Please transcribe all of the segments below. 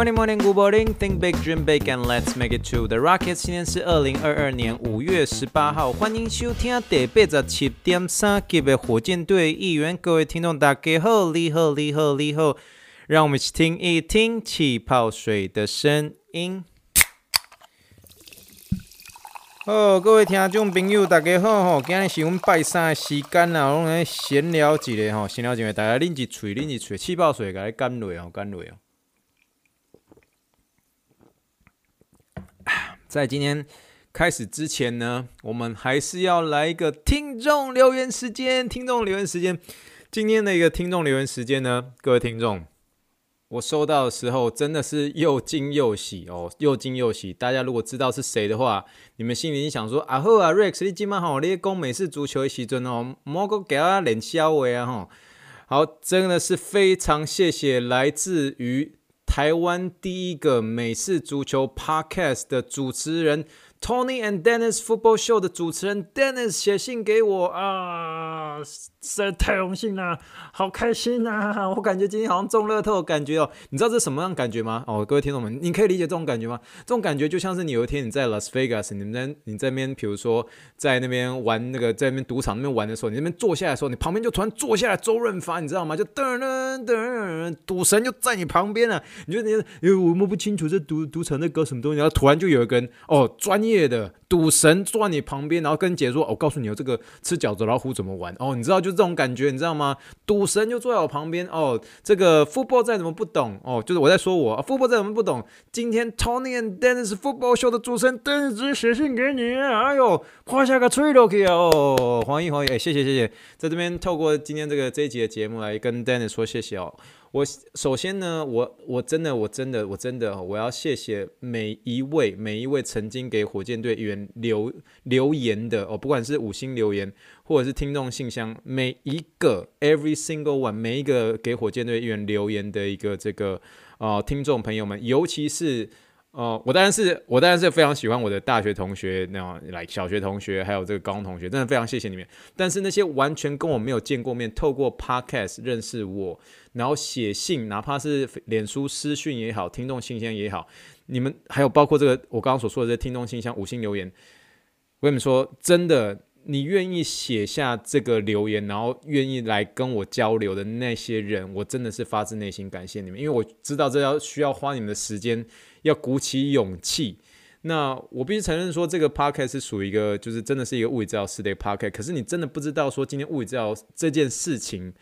Morning, morning, good morning. Think big, dream big, and let's make it true. The Rockets 今天是二零二二年五月十八号，欢迎收听第八十七点三级的火箭队议员。各位听众，大家好，你好，你好，你好。让我们一起听一听气泡水的声音。好，各位听众朋友，大家好吼，今日是我们拜三的时间啦，我们来闲聊一下吼，闲聊一下，大家拎一嘴，拎一嘴气泡水，给它干落哦，干落哦。在今天开始之前呢，我们还是要来一个听众留言时间。听众留言时间，今天的一个听众留言时间呢，各位听众，我收到的时候真的是又惊又喜哦，又惊又喜。大家如果知道是谁的话，你们心里想说啊，好啊，Rex，你今晚好，你讲美式足球的时阵哦，莫个给他脸笑话啊哈。好，真的是非常谢谢来自于。台湾第一个美式足球 Podcast 的主持人。Tony and Dennis Football Show 的主持人 Dennis 写信给我啊，实在太荣幸了，好开心啊！我感觉今天好像中乐透的感觉哦，你知道这是什么样感觉吗？哦，各位听众们，你可以理解这种感觉吗？这种感觉就像是你有一天你在 Las Vegas，你们在你在那边，比如说在那边玩那个在那边赌场那边玩的时候，你那边坐下来的时候，你旁边就突然坐下来周润发，你知道吗？就噔噔噔，赌神就在你旁边了，你就你因为我摸不清楚这赌赌场在搞什么东西，然后突然就有一个人哦专业。业的赌神坐在你旁边，然后跟姐说：“我告诉你哦，这个吃饺子老虎怎么玩哦？你知道就这种感觉，你知道吗？赌神就坐在我旁边哦。这个 football 再怎么不懂哦，就是我在说我 football 再怎么不懂。今天 Tony and Dennis Football Show 的主持人 Dennis 写信给你，哎呦，夸下个吹都可以哦，欢迎欢迎，哎，谢谢谢谢，在这边透过今天这个这一集的节目来跟 Dennis 说谢谢哦。”我首先呢，我我真的我真的我真的我要谢谢每一位每一位曾经给火箭队员留留言的哦，不管是五星留言或者是听众信箱，每一个 every single one 每一个给火箭队员留言的一个这个、呃、听众朋友们，尤其是。哦、我当然是，我当然是非常喜欢我的大学同学，那样来小学同学，还有这个高中同学，真的非常谢谢你们。但是那些完全跟我没有见过面，透过 Podcast 认识我，然后写信，哪怕是脸书私讯也好，听众信箱也好，你们还有包括这个我刚刚所说的这听众信箱五星留言，我跟你们说，真的，你愿意写下这个留言，然后愿意来跟我交流的那些人，我真的是发自内心感谢你们，因为我知道这要需要花你们的时间。要鼓起勇气。那我必须承认说，这个 podcast 是属于一个，就是真的是一个物理治疗师的 podcast。可是你真的不知道说，今天物理治疗这件事情。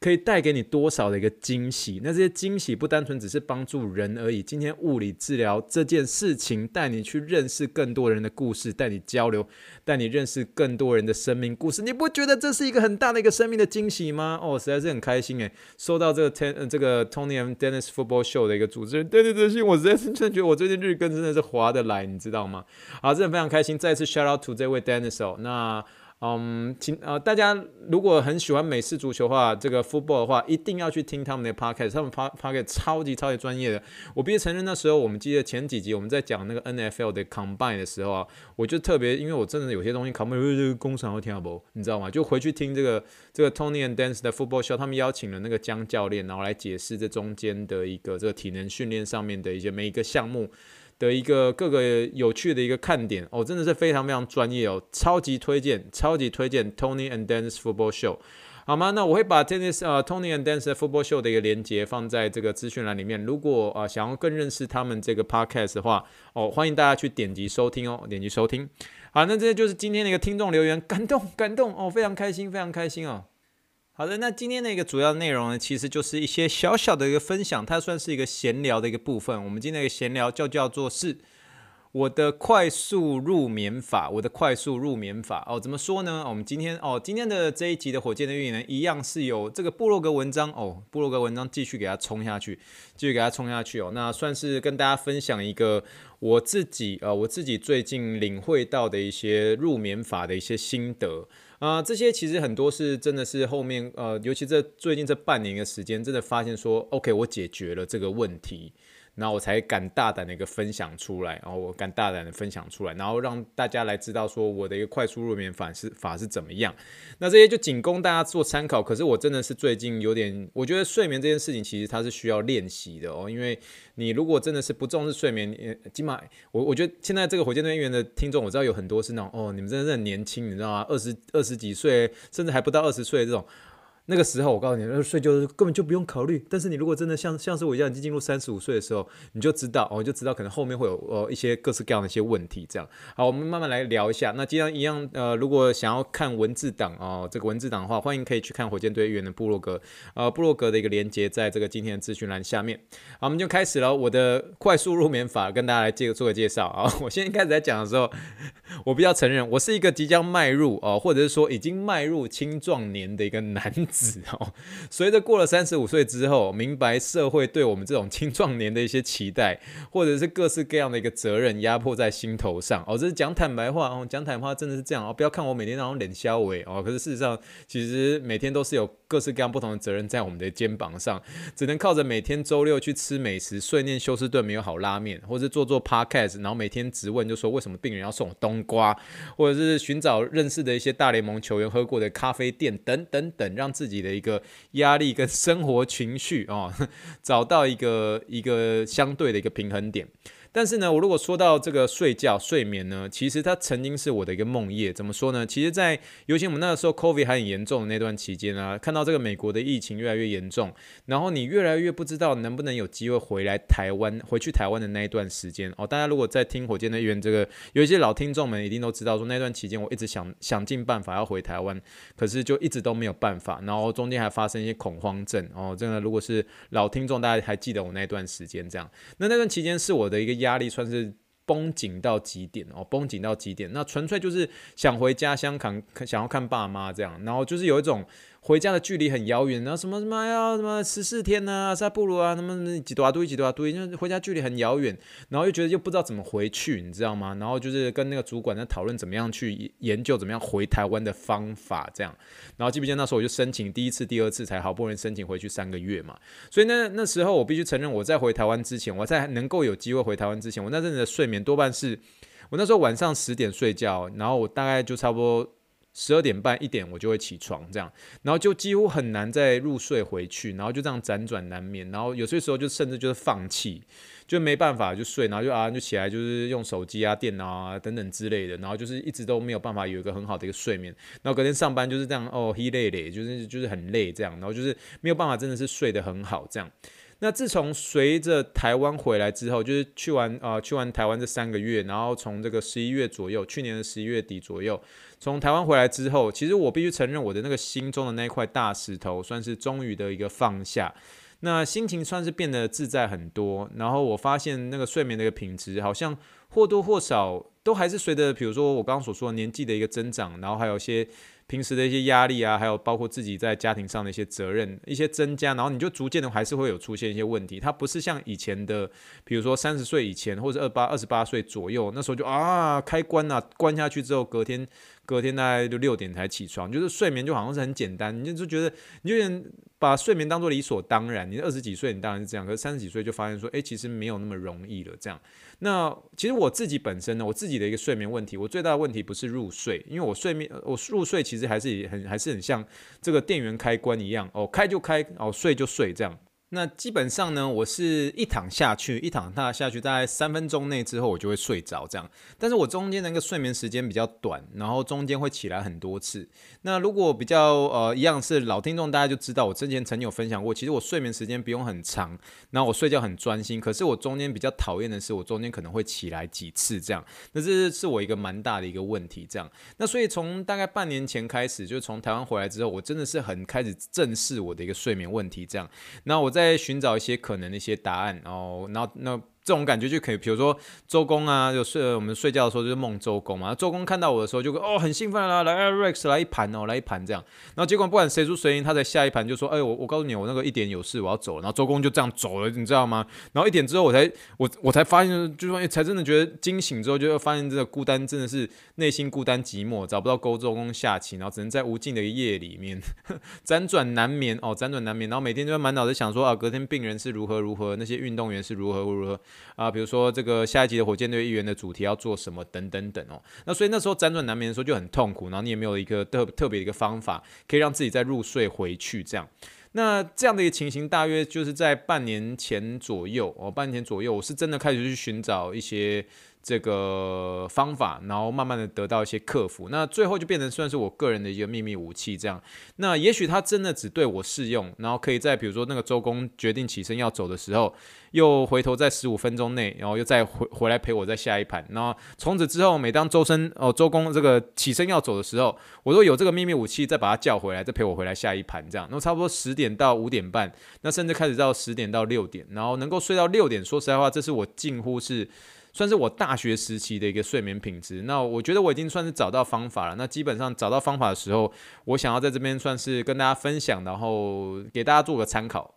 可以带给你多少的一个惊喜？那这些惊喜不单纯只是帮助人而已。今天物理治疗这件事情，带你去认识更多人的故事，带你交流，带你认识更多人的生命故事。你不觉得这是一个很大的一个生命的惊喜吗？哦，实在是很开心诶。收到这个 ten 这个 Tony and Dennis Football Show 的一个主持人，对对对，我实在是真的觉得我最近日更真的是划得来，你知道吗？好，真的非常开心。再次 shout out to 这位 Dennis 哦，那。嗯，请呃，大家如果很喜欢美式足球的话，这个 football 的话，一定要去听他们的 podcast，他们 podcast 超级超级专业的。我必须承认，那时候我们记得前几集我们在讲那个 NFL 的 combine 的时候啊，我就特别，因为我真的有些东西 combine 这个工厂会听不，你知道吗？就回去听这个这个 Tony and Dance 的 football show，他们邀请了那个江教练，然后来解释这中间的一个这个体能训练上面的一些每一个项目。的一个各个有趣的一个看点哦，真的是非常非常专业哦，超级推荐，超级推荐 Tony and Dennis Football Show，好吗？那我会把 Dennis 呃 Tony and Dennis Football Show 的一个连接放在这个资讯栏里面。如果啊、想要更认识他们这个 Podcast 的话，哦，欢迎大家去点击收听哦，点击收听。好，那这就是今天的一个听众留言，感动感动哦，非常开心，非常开心哦。好的，那今天的一个主要内容呢，其实就是一些小小的一个分享，它算是一个闲聊的一个部分。我们今天的闲聊就叫做是，我的快速入眠法，我的快速入眠法哦，怎么说呢？我们今天哦，今天的这一集的火箭的运营呢，一样是有这个布洛格文章哦，布洛格文章继续给它冲下去，继续给它冲下去哦。那算是跟大家分享一个我自己呃，我自己最近领会到的一些入眠法的一些心得啊、呃，这些其实很多是真的是后面呃，尤其这最近这半年的时间，真的发现说，OK，我解决了这个问题。然后我才敢大胆的一个分享出来，然后我敢大胆的分享出来，然后让大家来知道说我的一个快速入眠法是法是怎么样。那这些就仅供大家做参考。可是我真的是最近有点，我觉得睡眠这件事情其实它是需要练习的哦。因为你如果真的是不重视睡眠，起码我我觉得现在这个火箭队员的听众，我知道有很多是那种哦，你们真的是很年轻，你知道吗？二十二十几岁，甚至还不到二十岁这种。那个时候，我告诉你，那个睡就是根本就不用考虑。但是你如果真的像像是我一样，已经进入三十五岁的时候，你就知道哦，就知道可能后面会有呃一些各式各样的一些问题。这样，好，我们慢慢来聊一下。那既然一样，呃，如果想要看文字档哦，这个文字档的话，欢迎可以去看火箭队员的部落格，呃，部落格的一个连接，在这个今天的资讯栏下面。好，我们就开始了我的快速入眠法，跟大家来介做个介绍啊。我现在开始在讲的时候，我比较承认，我是一个即将迈入哦，或者是说已经迈入青壮年的一个男子哦。随着过了三十五岁之后，明白社会对我们这种青壮年的一些期待，或者是各式各样的一个责任压迫在心头上哦，这是讲坦白话哦，讲坦白话真的是这样哦，不要看我每天那种脸消萎哦，可是事实上其实每天都是有各式各样不同的责任在我们的肩膀上，只能靠着每天周六去吃美食，碎念休斯顿没有好拉面，或者做做 podcast，然后每天质问就说为什么病人要送冬瓜，或者是寻找认识的一些大联盟球员喝过的咖啡店等等等，让自己自己的一个压力跟生活情绪啊，找到一个一个相对的一个平衡点。但是呢，我如果说到这个睡觉、睡眠呢，其实它曾经是我的一个梦魇。怎么说呢？其实，在尤其我们那个时候 COVID 还很严重的那段期间啊，看到这个美国的疫情越来越严重，然后你越来越不知道能不能有机会回来台湾，回去台湾的那一段时间哦。大家如果在听火箭队员这个，有一些老听众们一定都知道，说那段期间我一直想想尽办法要回台湾，可是就一直都没有办法，然后中间还发生一些恐慌症哦。真的，如果是老听众，大家还记得我那段时间这样，那那段期间是我的一个。压力算是绷紧到极点哦，绷紧到极点，那纯粹就是想回家乡看，想要看爸妈这样，然后就是有一种。回家的距离很遥远，然后什么什么呀，什么十四天呐、啊，塞布鲁啊，什么几多啊，多几多啊，多，因为回家距离很遥远，然后又觉得又不知道怎么回去，你知道吗？然后就是跟那个主管在讨论怎么样去研究怎么样回台湾的方法，这样。然后记不记得那时候我就申请第一次、第二次才好不容易申请回去三个月嘛。所以那那时候我必须承认，我在回台湾之前，我在能够有机会回台湾之前，我那阵子的睡眠多半是我那时候晚上十点睡觉，然后我大概就差不多。十二点半一点我就会起床，这样，然后就几乎很难再入睡回去，然后就这样辗转难眠，然后有些时候就甚至就是放弃，就没办法就睡，然后就啊就起来就是用手机啊、电脑啊等等之类的，然后就是一直都没有办法有一个很好的一个睡眠，然后隔天上班就是这样哦，嘿累累，就是就是很累这样，然后就是没有办法真的是睡得很好这样。那自从随着台湾回来之后，就是去完啊、去完台湾这三个月，然后从这个十一月左右，去年的十一月底左右。从台湾回来之后，其实我必须承认，我的那个心中的那块大石头，算是终于的一个放下。那心情算是变得自在很多。然后我发现那个睡眠的一个品质，好像或多或少都还是随着，比如说我刚刚所说的年纪的一个增长，然后还有一些。平时的一些压力啊，还有包括自己在家庭上的一些责任一些增加，然后你就逐渐的还是会有出现一些问题。它不是像以前的，比如说三十岁以前或者二八二十八岁左右，那时候就啊开关啊，关下去之后隔天。隔天大概就六点才起床，就是睡眠就好像是很简单，你就觉得你有点把睡眠当做理所当然。你二十几岁你当然是这样，可是三十几岁就发现说，诶，其实没有那么容易了。这样，那其实我自己本身呢，我自己的一个睡眠问题，我最大的问题不是入睡，因为我睡眠我入睡其实还是很还是很像这个电源开关一样，哦，开就开，哦，睡就睡这样。那基本上呢，我是一躺下去，一躺下下去，大概三分钟内之后，我就会睡着这样。但是我中间那个睡眠时间比较短，然后中间会起来很多次。那如果比较呃一样是老听众，大家就知道我之前曾经有分享过，其实我睡眠时间不用很长，然后我睡觉很专心。可是我中间比较讨厌的是，我中间可能会起来几次这样。那这是我一个蛮大的一个问题这样。那所以从大概半年前开始，就是从台湾回来之后，我真的是很开始正视我的一个睡眠问题这样。那我在。在寻找一些可能的一些答案，然后，然后那这种感觉就可以，比如说周公啊，就睡我们睡觉的时候就是梦周公嘛。周公看到我的时候就哦很兴奋啦，来啊 Rex 来一盘哦，来一盘这样。然后结果不管谁输谁赢，他在下一盘就说，哎我我告诉你，我那个一点有事，我要走了。然后周公就这样走了，你知道吗？然后一点之后我才我我才发现，就说才真的觉得惊醒之后，就发现这个孤单真的是内心孤单寂寞，找不到勾周公下棋，然后只能在无尽的夜里面 辗转难眠哦，辗转难眠。然后每天就满脑子想说啊，隔天病人是如何如何，那些运动员是如何如何啊，比如说这个下一集的火箭队议员的主题要做什么等等等哦。那所以那时候辗转难眠的时候就很痛苦，然后你也没有一个特特别的一个方法可以让自己再入睡回去这样。那这样的一个情形大约就是在半年前左右哦，半年前左右我是真的开始去寻找一些。这个方法，然后慢慢的得到一些克服，那最后就变成算是我个人的一个秘密武器这样。那也许它真的只对我适用，然后可以在比如说那个周公决定起身要走的时候，又回头在十五分钟内，然后又再回回来陪我再下一盘。然后从此之后，每当周生哦周公这个起身要走的时候，我都有这个秘密武器再把他叫回来，再陪我回来下一盘这样。那差不多十点到五点半，那甚至开始到十点到六点，然后能够睡到六点，说实在话，这是我近乎是。算是我大学时期的一个睡眠品质。那我觉得我已经算是找到方法了。那基本上找到方法的时候，我想要在这边算是跟大家分享，然后给大家做个参考。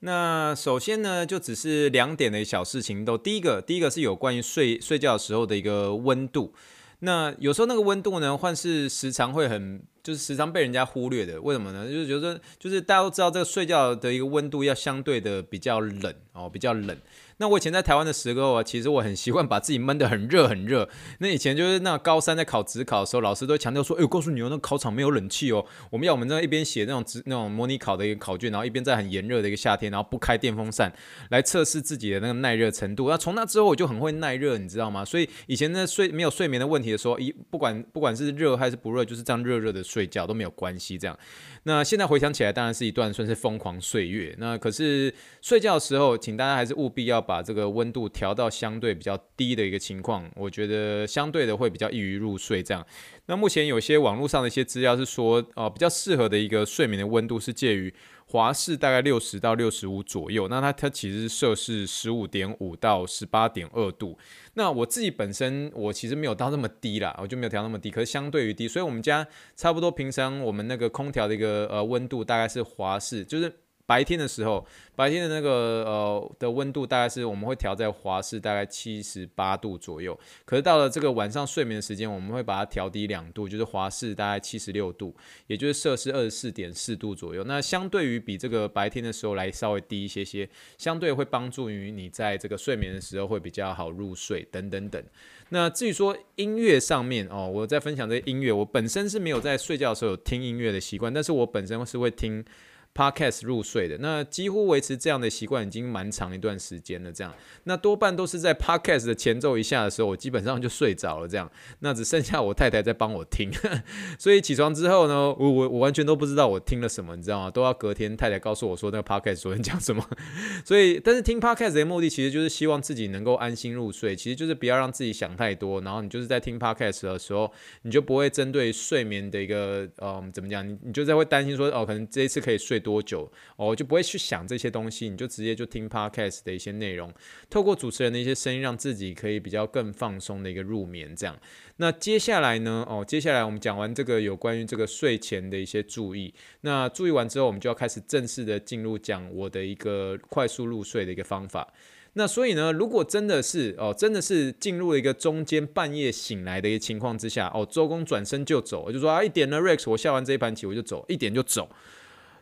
那首先呢，就只是两点的小事情。都第一个，第一个是有关于睡睡觉的时候的一个温度。那有时候那个温度呢，换是时常会很，就是时常被人家忽略的。为什么呢？就是觉得就是大家都知道这个睡觉的一个温度要相对的比较冷哦，比较冷。那我以前在台湾的时候啊，其实我很习惯把自己闷得很热很热。那以前就是那高三在考职考的时候，老师都强调说：“哎，呦告诉你哦，那考场没有冷气哦，我们要我们在一边写那种职那种模拟考的一个考卷，然后一边在很炎热的一个夏天，然后不开电风扇来测试自己的那个耐热程度。那从那之后我就很会耐热，你知道吗？所以以前那睡没有睡眠的问题的时候，一不管不管是热还是不热，就是这样热热的睡觉都没有关系。这样，那现在回想起来，当然是一段算是疯狂岁月。那可是睡觉的时候，请大家还是务必要把这个温度。调到相对比较低的一个情况，我觉得相对的会比较易于入睡。这样，那目前有些网络上的一些资料是说，呃，比较适合的一个睡眠的温度是介于华氏大概六十到六十五左右。那它它其实摄氏十五点五到十八点二度。那我自己本身我其实没有到那么低啦，我就没有调那么低，可是相对于低，所以我们家差不多平常我们那个空调的一个呃温度大概是华氏，就是。白天的时候，白天的那个呃的温度大概是我们会调在华氏大概七十八度左右。可是到了这个晚上睡眠的时间，我们会把它调低两度，就是华氏大概七十六度，也就是摄氏二十四点四度左右。那相对于比这个白天的时候来稍微低一些些，相对会帮助于你在这个睡眠的时候会比较好入睡等等等。那至于说音乐上面哦，我在分享这些音乐，我本身是没有在睡觉的时候有听音乐的习惯，但是我本身是会听。Podcast 入睡的，那几乎维持这样的习惯已经蛮长一段时间了。这样，那多半都是在 Podcast 的前奏一下的时候，我基本上就睡着了。这样，那只剩下我太太在帮我听。所以起床之后呢，我我我完全都不知道我听了什么，你知道吗？都要隔天太太告诉我说那个 Podcast 昨天讲什么。所以，但是听 Podcast 的目的其实就是希望自己能够安心入睡，其实就是不要让自己想太多。然后你就是在听 Podcast 的时候，你就不会针对睡眠的一个嗯怎么讲，你你就在会担心说哦，可能这一次可以睡。多多久哦，就不会去想这些东西，你就直接就听 podcast 的一些内容，透过主持人的一些声音，让自己可以比较更放松的一个入眠。这样，那接下来呢？哦，接下来我们讲完这个有关于这个睡前的一些注意，那注意完之后，我们就要开始正式的进入讲我的一个快速入睡的一个方法。那所以呢，如果真的是哦，真的是进入了一个中间半夜醒来的一个情况之下，哦，周公转身就走，我就说啊，一点呢，Rex，我下完这一盘棋我就走，一点就走。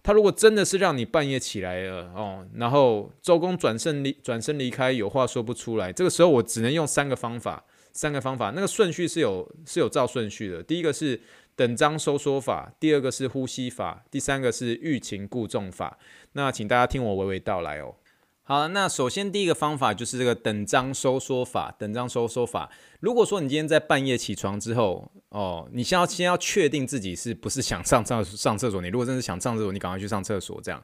他如果真的是让你半夜起来了哦，然后周公转身离转身离开，有话说不出来，这个时候我只能用三个方法，三个方法，那个顺序是有是有照顺序的。第一个是等张收缩法，第二个是呼吸法，第三个是欲擒故纵法。那请大家听我娓娓道来哦。好，那首先第一个方法就是这个等张收缩法。等张收缩法，如果说你今天在半夜起床之后，哦，你先要先要确定自己是不是想上上上厕所。你如果真是想上厕所，你赶快去上厕所，这样。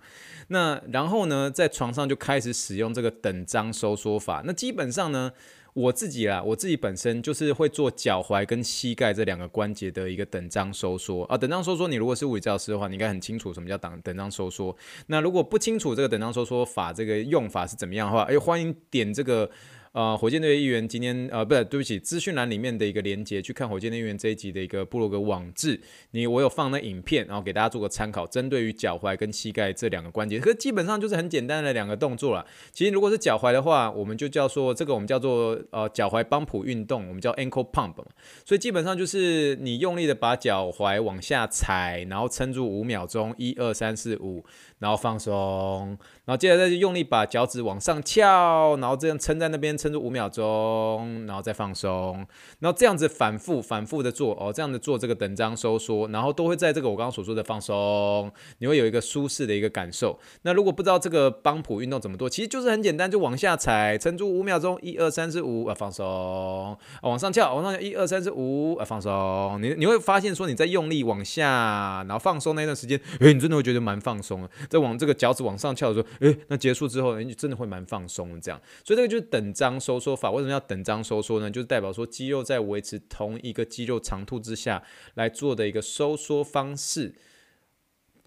那然后呢，在床上就开始使用这个等张收缩法。那基本上呢。我自己啦，我自己本身就是会做脚踝跟膝盖这两个关节的一个等张收缩啊。等张收缩，你如果是物理教师的话，你应该很清楚什么叫等等张收缩。那如果不清楚这个等张收缩法这个用法是怎么样的话，哎，欢迎点这个呃火箭队议员今天呃不是对不起，资讯栏里面的一个连接去看火箭队议员这一集的一个部落格网志，你我有放那影片，然后给大家做个参考，针对于脚踝跟膝盖这两个关节，可基本上就是很简单的两个动作啦。其实如果是脚踝的话，我们就叫做这个我们叫做呃脚踝帮浦运动，我们叫 ankle pump，所以基本上就是你用力的把脚踝往下踩，然后撑住五秒钟，一二三四五。然后放松，然后接着再去用力把脚趾往上翘，然后这样撑在那边撑住五秒钟，然后再放松，然后这样子反复反复的做哦，这样子做这个等张收缩，然后都会在这个我刚刚所说的放松，你会有一个舒适的一个感受。那如果不知道这个帮浦运动怎么做，其实就是很简单，就往下踩，撑住五秒钟，一二三四五，啊放松，往上翘，往上翘，一二三四五，啊放松。你你会发现说你在用力往下，然后放松那段时间，诶，你真的会觉得蛮放松的。在往这个脚趾往上翘的时候，诶，那结束之后，你真的会蛮放松的。这样，所以这个就是等张收缩法。为什么要等张收缩呢？就是代表说肌肉在维持同一个肌肉长度之下来做的一个收缩方式，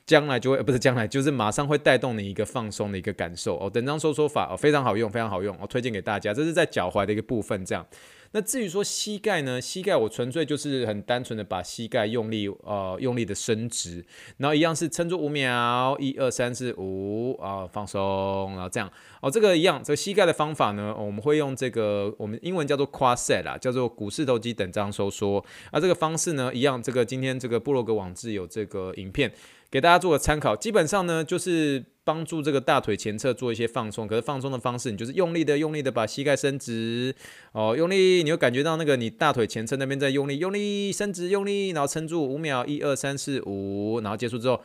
将来就会不是将来，就是马上会带动你一个放松的一个感受哦。等张收缩法哦，非常好用，非常好用，我推荐给大家。这是在脚踝的一个部分，这样。那至于说膝盖呢？膝盖我纯粹就是很单纯的把膝盖用力呃用力的伸直，然后一样是撑住五秒，一二三四五啊放松，然后这样哦，这个一样，这个膝盖的方法呢，我们会用这个我们英文叫做 quad set 啦，叫做股四头肌等张收缩。啊，这个方式呢一样，这个今天这个部落格网志有这个影片给大家做个参考。基本上呢就是。帮助这个大腿前侧做一些放松，可是放松的方式，你就是用力的、用力的把膝盖伸直，哦，用力，你会感觉到那个你大腿前侧那边在用力、用力伸直、用力，然后撑住五秒，一二三四五，然后结束之后。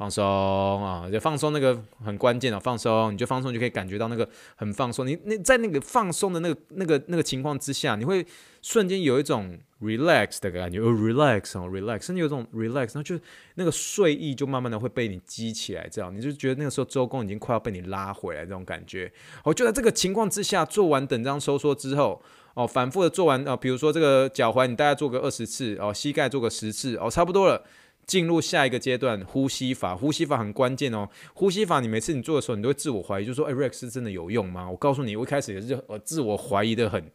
放松啊，就放松那个很关键的放松，你就放松就可以感觉到那个很放松。你那在那个放松的那个那个那个情况之下，你会瞬间有一种 relax 的感觉，哦，relax 哦，relax，甚至有一种 relax，然后就那个睡意就慢慢的会被你激起来，这样你就觉得那个时候周公已经快要被你拉回来这种感觉。哦，就在这个情况之下，做完等张收缩之后，哦，反复的做完，哦，比如说这个脚踝你大概做个二十次，哦，膝盖做个十次，哦，差不多了。进入下一个阶段，呼吸法。呼吸法很关键哦。呼吸法，你每次你做的时候，你都会自我怀疑，就说：“哎，Rex 是真的有用吗？”我告诉你，我一开始也是呃自我怀疑的很。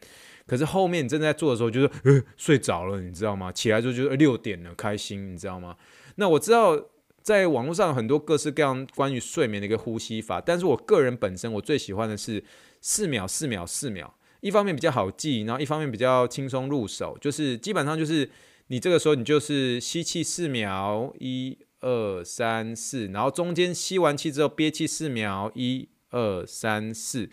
可是后面你正在做的时候，就是呃睡着了，你知道吗？起来之后就是六点了，开心，你知道吗？那我知道在网络上有很多各式各样关于睡眠的一个呼吸法，但是我个人本身我最喜欢的是四秒、四秒、四秒。一方面比较好记，然后一方面比较轻松入手，就是基本上就是。你这个时候，你就是吸气四秒，一二三四，然后中间吸完气之后憋气四秒，一二三四，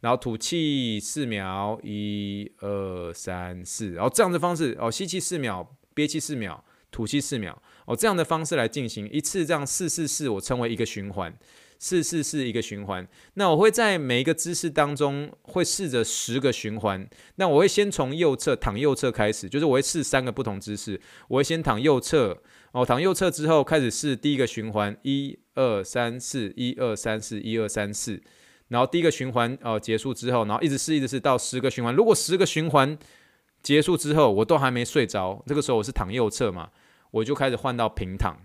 然后吐气四秒，一二三四，然后这样的方式哦，吸气四秒，憋气四秒，吐气四秒，哦，这样的方式来进行一次，这样四四四，我称为一个循环。四四四一个循环，那我会在每一个姿势当中会试着十个循环。那我会先从右侧躺右侧开始，就是我会试三个不同姿势。我会先躺右侧，哦，躺右侧之后开始试第一个循环，一二三四，一二三四，一二三四。然后第一个循环哦结束之后，然后一直试一直试到十个循环。如果十个循环结束之后我都还没睡着，这个时候我是躺右侧嘛，我就开始换到平躺。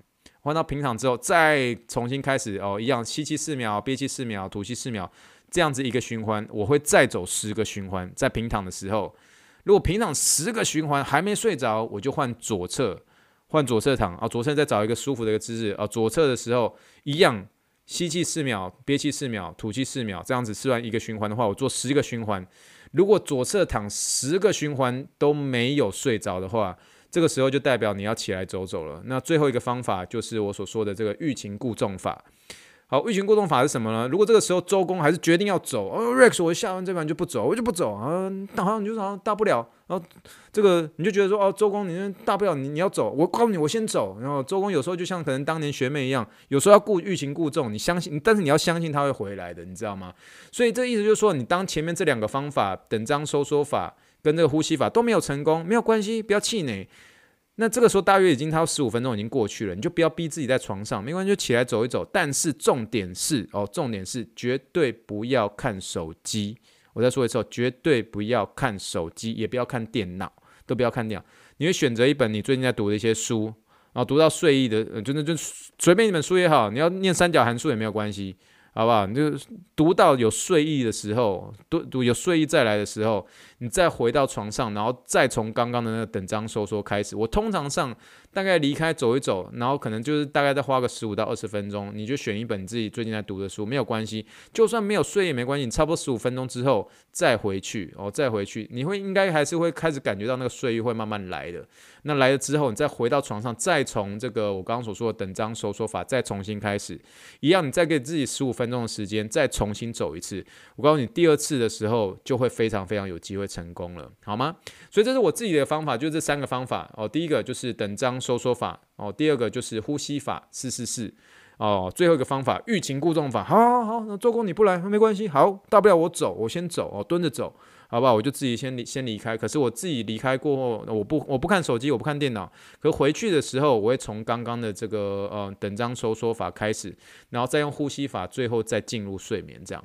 换到平躺之后，再重新开始哦，一样吸气四秒，憋气四秒，吐气四秒，这样子一个循环，我会再走十个循环。在平躺的时候，如果平躺十个循环还没睡着，我就换左侧，换左侧躺啊，左侧再找一个舒服的一个姿势啊，左侧的时候一样，吸气四秒，憋气四秒，吐气四秒，这样子试完一个循环的话，我做十个循环。如果左侧躺十个循环都没有睡着的话，这个时候就代表你要起来走走了。那最后一个方法就是我所说的这个欲擒故纵法。好，欲擒故纵法是什么呢？如果这个时候周公还是决定要走，哦，Rex，我下完这盘就不走，我就不走啊。那好像你就好像大不了，然后这个你就觉得说，哦，周公你大不了你你要走，我告诉你，我先走。然后周公有时候就像可能当年学妹一样，有时候要故欲擒故纵，你相信，但是你要相信他会回来的，你知道吗？所以这意思就是说，你当前面这两个方法，等张收缩法。跟这个呼吸法都没有成功，没有关系，不要气馁。那这个时候大约已经他十五分钟已经过去了，你就不要逼自己在床上，没关系，就起来走一走。但是重点是哦，重点是绝对不要看手机。我再说一次，绝对不要看手机，也不要看电脑，都不要看电脑。你会选择一本你最近在读的一些书，然后读到睡意的，就那就随便一本书也好，你要念三角函数也没有关系。好不好？你就读到有睡意的时候，读读有睡意再来的时候，你再回到床上，然后再从刚刚的那个等张收缩开始。我通常上大概离开走一走，然后可能就是大概再花个十五到二十分钟，你就选一本自己最近在读的书，没有关系，就算没有睡也没关系。你差不多十五分钟之后再回去哦，再回去，你会应该还是会开始感觉到那个睡意会慢慢来的。那来了之后，你再回到床上，再从这个我刚刚所说的等张收缩法再重新开始，一样，你再给自己十五分钟的时间，再重新走一次。我告诉你，第二次的时候就会非常非常有机会成功了，好吗？所以这是我自己的方法，就这三个方法哦。第一个就是等张收缩法哦，第二个就是呼吸法四四四哦，最后一个方法欲擒故纵法。好好好，那周公你不来没关系，好，大不了我走，我先走哦，蹲着走。好不好？我就自己先离先离开。可是我自己离开过后，我不我不看手机，我不看电脑。可回去的时候，我会从刚刚的这个呃等张收缩法开始，然后再用呼吸法，最后再进入睡眠这样。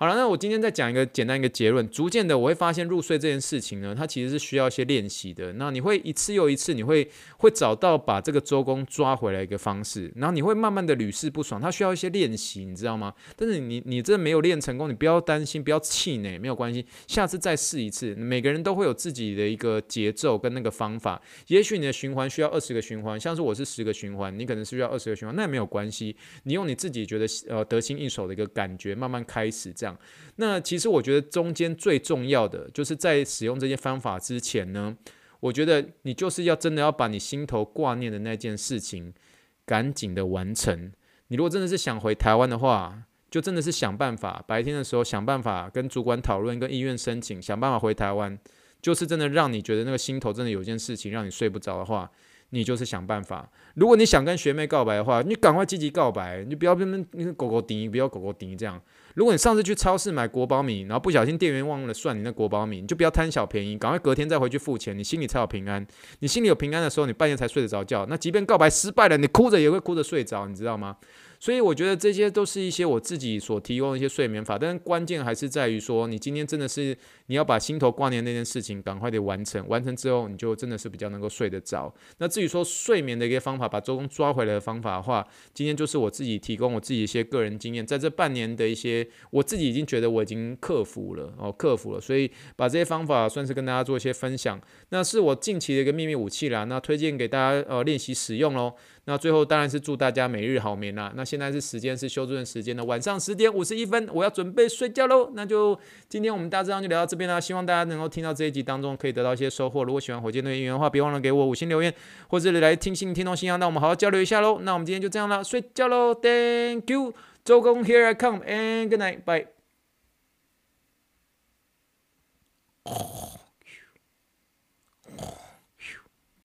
好了，那我今天再讲一个简单一个结论。逐渐的，我会发现入睡这件事情呢，它其实是需要一些练习的。那你会一次又一次，你会会找到把这个周公抓回来一个方式，然后你会慢慢的屡试不爽。它需要一些练习，你知道吗？但是你你这没有练成功，你不要担心，不要气馁，没有关系，下次再试一次。每个人都会有自己的一个节奏跟那个方法。也许你的循环需要二十个循环，像是我是十个循环，你可能是需要二十个循环，那也没有关系。你用你自己觉得呃得心应手的一个感觉，慢慢开始这样。那其实我觉得中间最重要的，就是在使用这些方法之前呢，我觉得你就是要真的要把你心头挂念的那件事情赶紧的完成。你如果真的是想回台湾的话，就真的是想办法，白天的时候想办法跟主管讨论，跟医院申请，想办法回台湾。就是真的让你觉得那个心头真的有件事情让你睡不着的话，你就是想办法。如果你想跟学妹告白的话，你赶快积极告白，你不要变成狗狗丁，不要狗狗顶这样。如果你上次去超市买国宝米，然后不小心店员忘了算你那国宝米，你就不要贪小便宜，赶快隔天再回去付钱，你心里才有平安。你心里有平安的时候，你半夜才睡得着觉。那即便告白失败了，你哭着也会哭着睡着，你知道吗？所以我觉得这些都是一些我自己所提供的一些睡眠法，但关键还是在于说，你今天真的是你要把心头挂念那件事情赶快的完成，完成之后你就真的是比较能够睡得着。那至于说睡眠的一个方法，把周公抓回来的方法的话，今天就是我自己提供我自己一些个人经验，在这半年的一些我自己已经觉得我已经克服了哦，克服了，所以把这些方法算是跟大家做一些分享。那是我近期的一个秘密武器啦，那推荐给大家呃练习使用喽。那最后当然是祝大家每日好眠啦。那现在是时间是休顿时间的晚上十点五十一分，我要准备睡觉喽。那就今天我们大致上就聊到这边啦。希望大家能够听到这一集当中可以得到一些收获。如果喜欢火箭队音乐的话，别忘了给我五星留言，或者来听信听众信箱，那我们好好交流一下喽。那我们今天就这样了，睡觉喽。Thank you，周公 Here I come and good night，bye。